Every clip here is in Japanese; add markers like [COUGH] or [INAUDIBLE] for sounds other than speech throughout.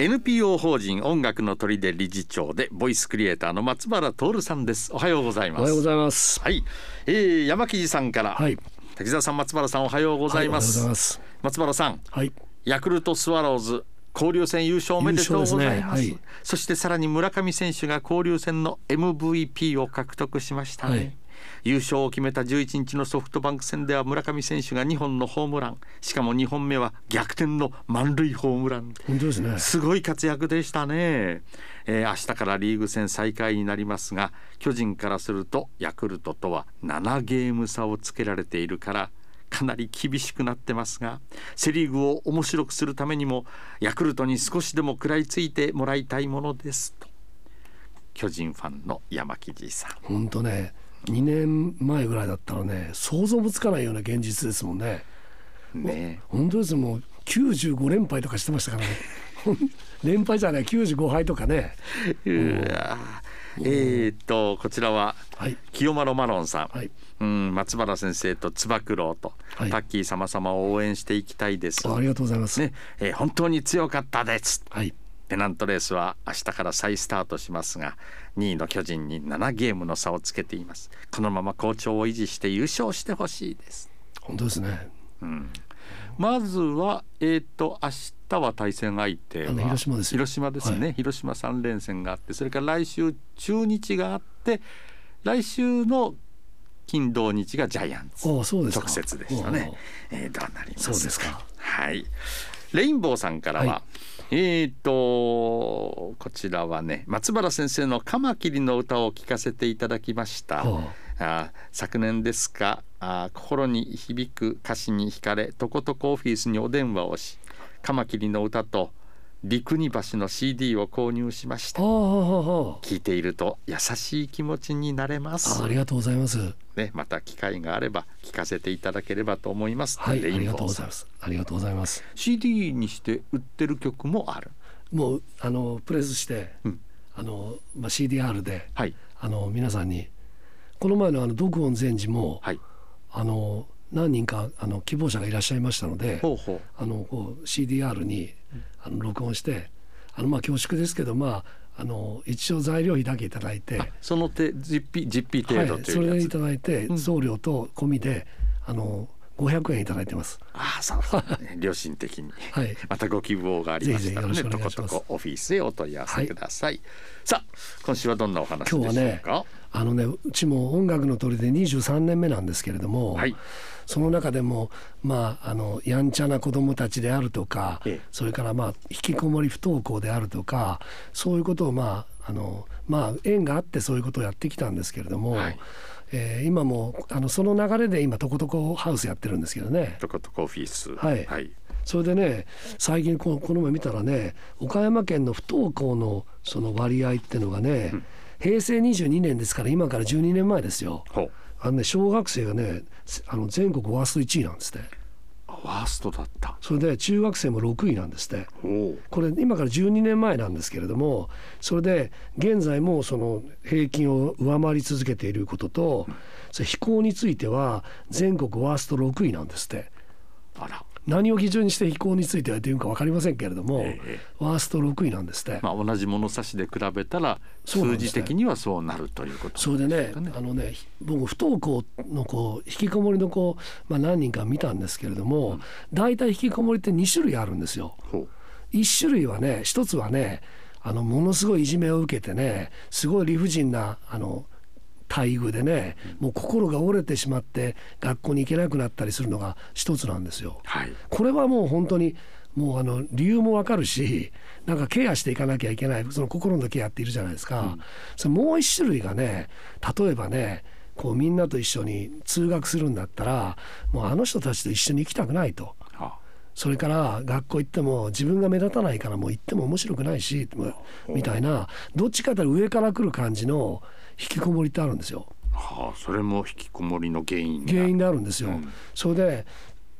NPO 法人音楽の砦理事長でボイスクリエイターの松原徹さんです。おはようございます。おはようございます。はい、えー、山木さんから、はい。滝沢さん松原さんおはようございます,、はい、ます。松原さんはい。ヤクルトスワローズ交流戦優勝おめでとうございます、ね。はい、そしてさらに村上選手が交流戦の MVP を獲得しましたね、はい優勝を決めた11日のソフトバンク戦では村上選手が2本のホームラン。しかも2本目は逆転の満塁ホームラン。本当ですね。すごい活躍でしたね、えー、明日からリーグ戦再開になりますが巨人からするとヤクルトとは7ゲーム差をつけられているからかなり厳しくなってますがセ・リーグを面白くするためにもヤクルトに少しでも食らいついてもらいたいものですと。巨人ファンの山木じさん。本当ね2年前ぐらいだったらね想像もつかないような現実ですもんね。ね本当ですもう95連敗とかしてましたからね。[LAUGHS] 連敗じゃない95敗とかね。えー、っとこちらは、はい、清丸マロンさん、はい、うん松原先生とつば九郎と、はい、タッキー様様を応援していきたいです。ありがとうございます、ね。えー、本当に強かったです、はいペナントレースは明日から再スタートしますが2位の巨人に7ゲームの差をつけています。このまま好調を維持して優勝してほしいです。本当ですね、うん、まずはえっ、ー、と明日は対戦相手は広島です広島ですね、はい、広島3連戦があってそれから来週中日があって来週の金土日がジャイアンツ。直接でしたね、えー、どうなります。そうですか。はい。レインボーさんからは、はい、えっ、とこちらはね松原先生のカマキリの歌を聞かせていただきました。あ昨年ですかあ心に響く歌詞に惹かれとことこオフィスにお電話をしカマキリの歌と陸に橋の CD を購入しました。聞いていると優しい気持ちになれます。ありがとうございます。ねまた機会があれば聞かせていただければと思います。はいありがとうございます。ありがとうございます。CD にして売ってる曲もある？もうあのプレスして、うん、あのまあ CDR で、はい、あの皆さんにこの前のあの読音禅師も、はい、あの何人かあの希望者がいらっしゃいましたのであのこう CDR にあの録音してあのまあ恐縮ですけどまああの一応材料費だけ頂いてその手実費実費程度という、はい、それで頂いて、送料と込みであの500円いただいてます。ああ、そうね。[LAUGHS] 良心的に。はい。またご希望がありましたらね、とことこオフィスへお問い合わせください。はい、さあ、今週はどんなお話でしょうか？あのね、うちも音楽の鳥で23年目なんですけれども、はい、その中でも、まあ、あのやんちゃな子どもたちであるとか、ええ、それからまあ引きこもり不登校であるとかそういうことをまああのまあ縁があってそういうことをやってきたんですけれども、はい、えー、今もあのその流れで今とことこハウスやってるんですけどね。とことこオフィス、はい、はい、それでね最近このこの前見たらね岡山県の不登校のその割合っていうのがね、うん平成22年ですから今から12年前ですよ。あのね小学生がねあの全国ワースト1位なんですねワーストだった。それで中学生も6位なんですって。これ今から12年前なんですけれどもそれで現在もその平均を上回り続けていることと、それ飛行については全国ワースト6位なんですって。あら何を基準にして飛行についてはというか分かりませんけれども、ええ、ワースト6位なんですね。まあ、同じ物差しで比べたら数字的にはそうなるということ、ね、それでねあのね僕不登校の子引きこもりの子、まあ、何人か見たんですけれども、うん、大体引きこもりって2種類あるんですよ。1種類はね1つはねあのものすごいいじめを受けてねすごい理不尽なあの待遇でね、もう心が折れてしまって学校に行けなくなったりするのが一つなんですよ。はい、これはもう本当にもうあの理由もわかるしなんかケアしていかなきゃいけないその心のケアっているじゃないですか、うん、それもう一種類がね例えばねこうみんなと一緒に通学するんだったらもうあの人たちと一緒に行きたくないと。それから学校行っても自分が目立たないからもう行っても面白くないしみたいなどっちかというと上から来る感じの引きこもりってあるんですよ。はあ、それも引きこもりの原因原因であるんですよ。うん、それで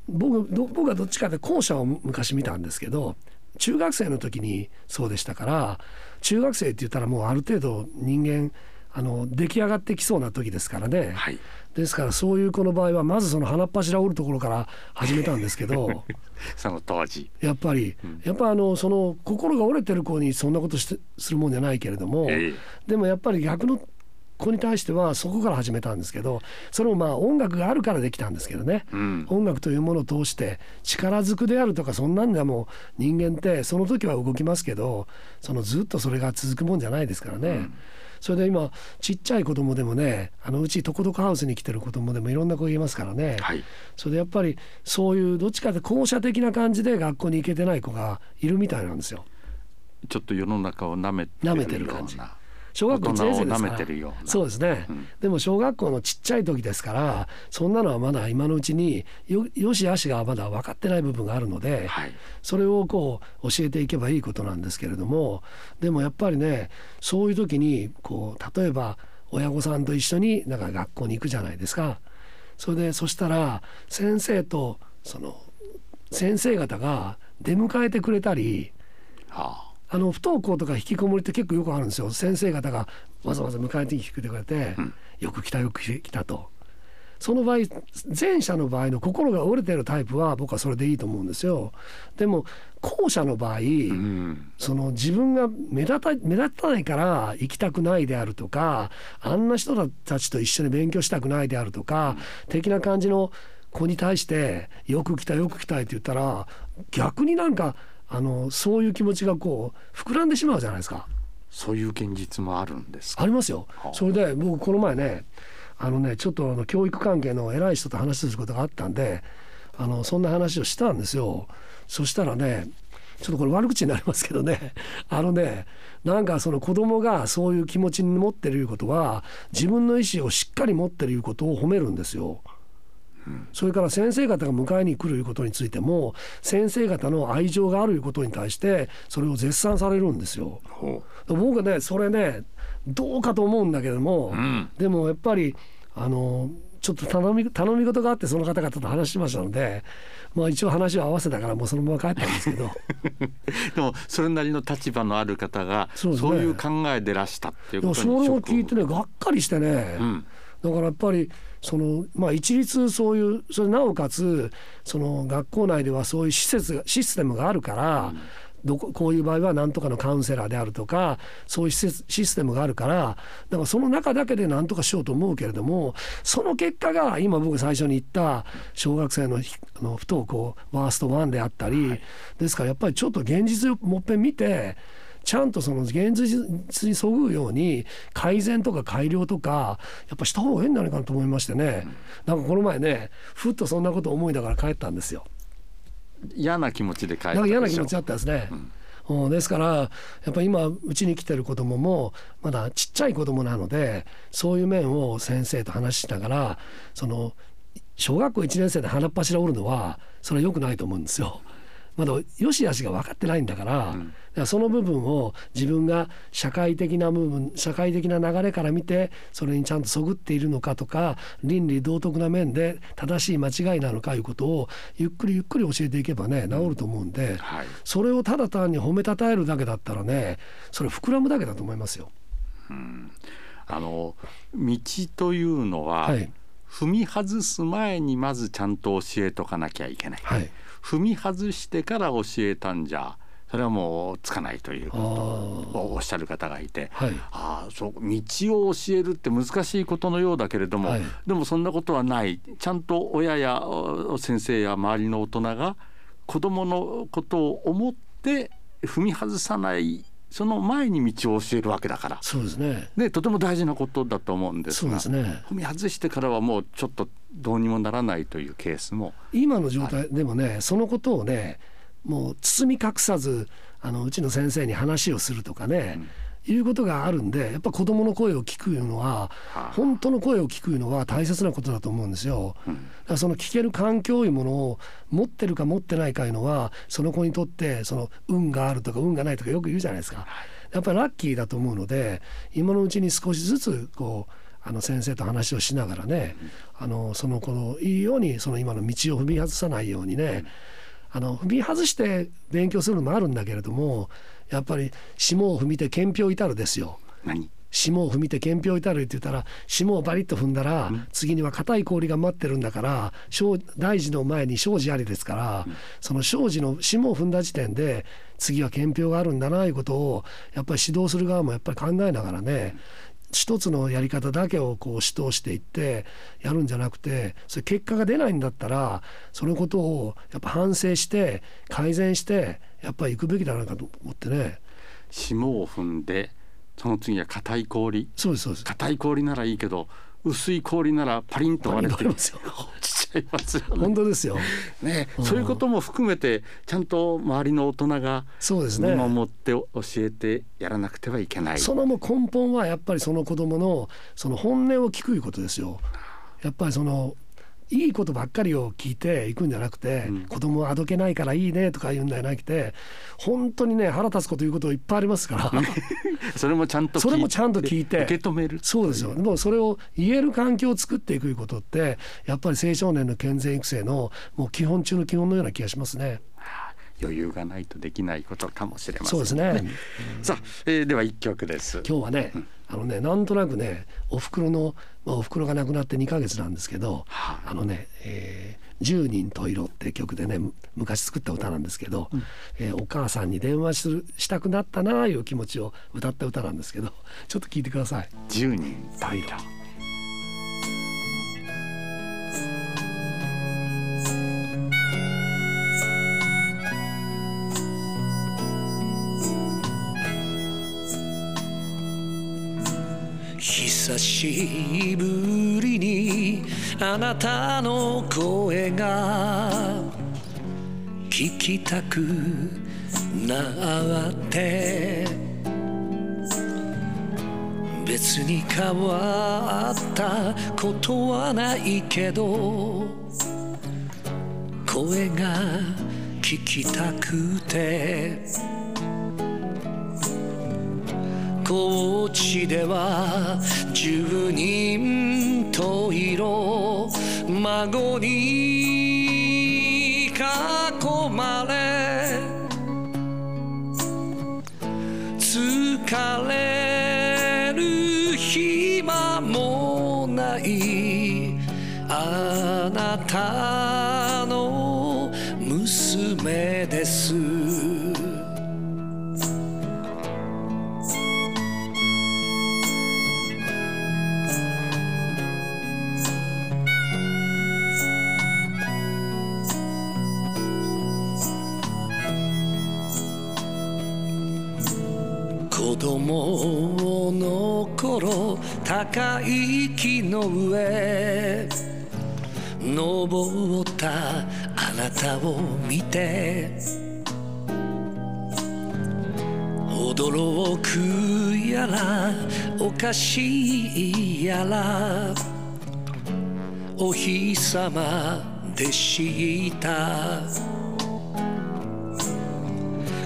僕僕はどっちかで後者を昔見たんですけど中学生の時にそうでしたから中学生って言ったらもうある程度人間あの出来上がってきそうな時ですからね、はい、ですからそういう子の場合はまずその鼻っ柱を折るところから始めたんですけど [LAUGHS] その当時。やっぱり、うん、やっぱあのその心が折れてる子にそんなことしてするもんじゃないけれども、えー、でもやっぱり逆の子に対してはそこから始めたんですけどそれもまあ音楽があるからできたんですけどね、うん、音楽というものを通して力ずくであるとかそんなんでも人間ってその時は動きますけどそのずっとそれが続くもんじゃないですからね。うんそれで今ちっちゃい子供でもねあのうちとことこハウスに来てる子供でもいろんな子いますからね、はい、それでやっぱりそういうどっちかって校舎的な感じで学校に行けてない子がいるみたいなんですよ。ちょっと世の中を舐めてる感じ。小学校1年生ですからそうですね、うん、でも小学校のちっちゃい時ですからそんなのはまだ今のうちによよしあしがまだ分かってない部分があるので、はい、それをこう教えていけばいいことなんですけれどもでもやっぱりねそういう時にこう例えば親御さんと一緒になんか学校に行くじゃないですか。それでそしたら先生とその先生方が出迎えてくれたり、はああの不登校とか引きこもりって結構よくあるんですよ先生方がわざわざ迎えてきてくれて、うん、よく来たよく来たと。その場合前者の場合の心が折れてるタイプは僕はそれでいいと思うんですよ。でも後者の場合、うん、その自分が目立た目立たないから行きたくないであるとかあんな人たちと一緒に勉強したくないであるとか、うん、的な感じの子に対してよく来たよく来たいって言ったら逆になんかあのそういう気持ちがこう膨らんでしまうじゃないですか。そういう現実もあるんですありますよ。それで僕この前ねあのねちょっとあの教育関係の偉い人と話することがあったんであのそんな話をしたんですよ。そしたらねちょっとこれ悪口になりますけどね [LAUGHS] あのねなんかその子供がそういう気持ちに持ってるいうことは自分の意思をしっかり持ってるいうことを褒めるんですよ。それから先生方が迎えに来るいうことについても先生方の愛情があるいうことに対してそれを絶賛されるんですよ。僕はねそれねどうかと思うんだけども、うん、でもやっぱりあのちょっと頼み頼み事があってその方々と話しましたので、まあ、一応話を合わせたからもうそのまま帰ったんですけど。[LAUGHS] でもそれなりの立場のある方がそう、ね,、いう考えでらしたっていうことにそれを聞いてねがっかりしてね、うん、だからやっぱりそのまあ一律そういうそれなおかつその学校内ではそういう施設システムがあるから、どここういう場合は何とかのカウンセラーであるとかそういうシステムがあるからだからその中だけで何とかしようと思うけれどもその結果が今僕最初に言った小学生のあの不登校ワースト1であったり、ですからやっぱりちょっと現実をもっぺん見てちゃんとその現実にそぐうように改善とか改良とかやっぱした方がいいんじゃないかなと思いましてね、なんかこの前ねふっとそんなこと思いながら帰ったんですよ。嫌な気持ちで帰った嫌な気持ちだったですね。うん、ですからやっぱり今うちに来てる子供もまだちっちゃい子供なのでそういう面を先生と話しながらその小学校1年生で鼻っ柱折るのはそれは良くないと思うんですよ。まだ良し悪しが分かってないんだから、うん、からその部分を自分が社会的な部分社会的な流れから見てそれにちゃんとそぐっているのかとか倫理道徳な面で正しい間違いなのかいうことをゆっくりゆっくり教えていけばね治ると思うんで、はい、それをただ単に褒めたたえるだけだったらねそれ膨らむだけだと思いますよ。うん、あの道というのは、はい、踏み外す前にまずちゃんと教えとかなきゃいけない。はい踏み外してから教えたんじゃそれはもうつかないということをおっしゃる方がいて、はい、あそう道を教えるって難しいことのようだけれども、はい、でもそんなことはない。ちゃんと親や先生や周りの大人が子どものことを思って踏み外さないその前に道を教えるわけだから。そうですね。でとても大事なことだと思うんですが、ね、踏み外してからはもうちょっとどうにもならないというケースも今の状態でもねそのことをねもう包み隠さずあのうちの先生に話をするとかね、うん。いうことがあるんでやっぱ子どもの声を聞くのは、本当の声を聞くのは大切なことだと思うんですよ。だからその聞ける環境いうものを持ってるか持ってないかいうのはその子にとってその運があるとか運がないとかよく言うじゃないですか。やっぱりラッキーだと思うので今のうちに少しずつこうあの先生と話をしながらね、あのその子のいいようにその今の道を踏み外さないようにね、あの踏み外して勉強するのもあるんだけれどもやっぱり霜を踏みて検票至るですよ。何？霜を踏みて検票至るって言ったら霜をバリッと踏んだら、次には硬い氷が待ってるんだから大事の前に生じありですから、その生じの霜を踏んだ時点で次は検票があるんだないうことをやっぱり指導する側もやっぱり考えながらね一つのやり方だけをこう指導していってやるんじゃなくてそれ結果が出ないんだったらそのことをやっぱ反省して改善してやっぱり行くべきだなかと思ってね。霜を踏んでその次は硬い氷。そうですそうです。硬い氷ならいいけど薄い氷ならパリンと割れて。ますよゃいますよ、ね、本当ですよ。ね、うん、そういうことも含めてちゃんと周りの大人がそうですね見守って教えてやらなくてはいけない。そのも根本はやっぱりその子供のその本音を聞くいうことですよ。やっぱりそのいいことばっかりを聞いていくんじゃなくて、うん、子供はあどけないからいいねとか言うんじゃなくて本当にね腹立つこと言うこといっぱいありますからそれもちゃんとそれもちゃんと聞いて受け止めるそうですよでもそれを言える環境を作っていくことってやっぱり青少年の健全育成のもう基本中の基本のような気がしますね。余裕がないとできないことかもしれません、ね、そうですね。さあ、えー、では一曲です。今日はね、うん、あのねなんとなくねお袋のまあお袋が亡くなって2か月なんですけど、はあ、あのね、えー十人十色って曲でね昔作った歌なんですけど、うん、えー、お母さんに電話するしたくなったなあいう気持ちを歌った歌なんですけどちょっと聞いてください。十人十色久しぶりにあなたの声が聞きたくなって別に変わったことはないけど声が聞きたくてでは十人十色孫に囲まれ疲れる暇もないあなたの娘です。の頃高い木の上登ったあなたを見て驚くやらおかしいやらお日様でした。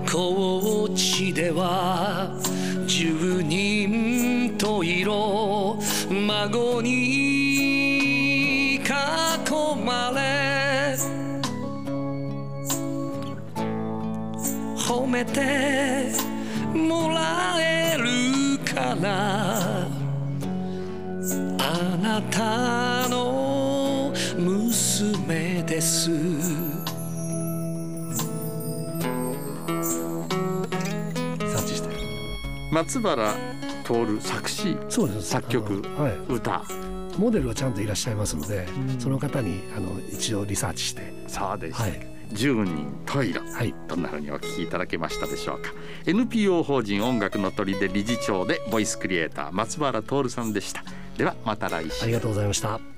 高知では十人十色孫に囲まれ褒めてもらえるかなあなたの娘です。松原徹作詞そうです。作曲、はい、歌。モデルはちゃんといらっしゃいますので、その方にあの一応リサーチして。そうです、はい、10人トイレ、はい、どんなふうにお聞きいただけましたでしょうか。NPO 法人音楽の鳥で理事長でボイスクリエイター松原徹さんでした。ではまた来週。ありがとうございました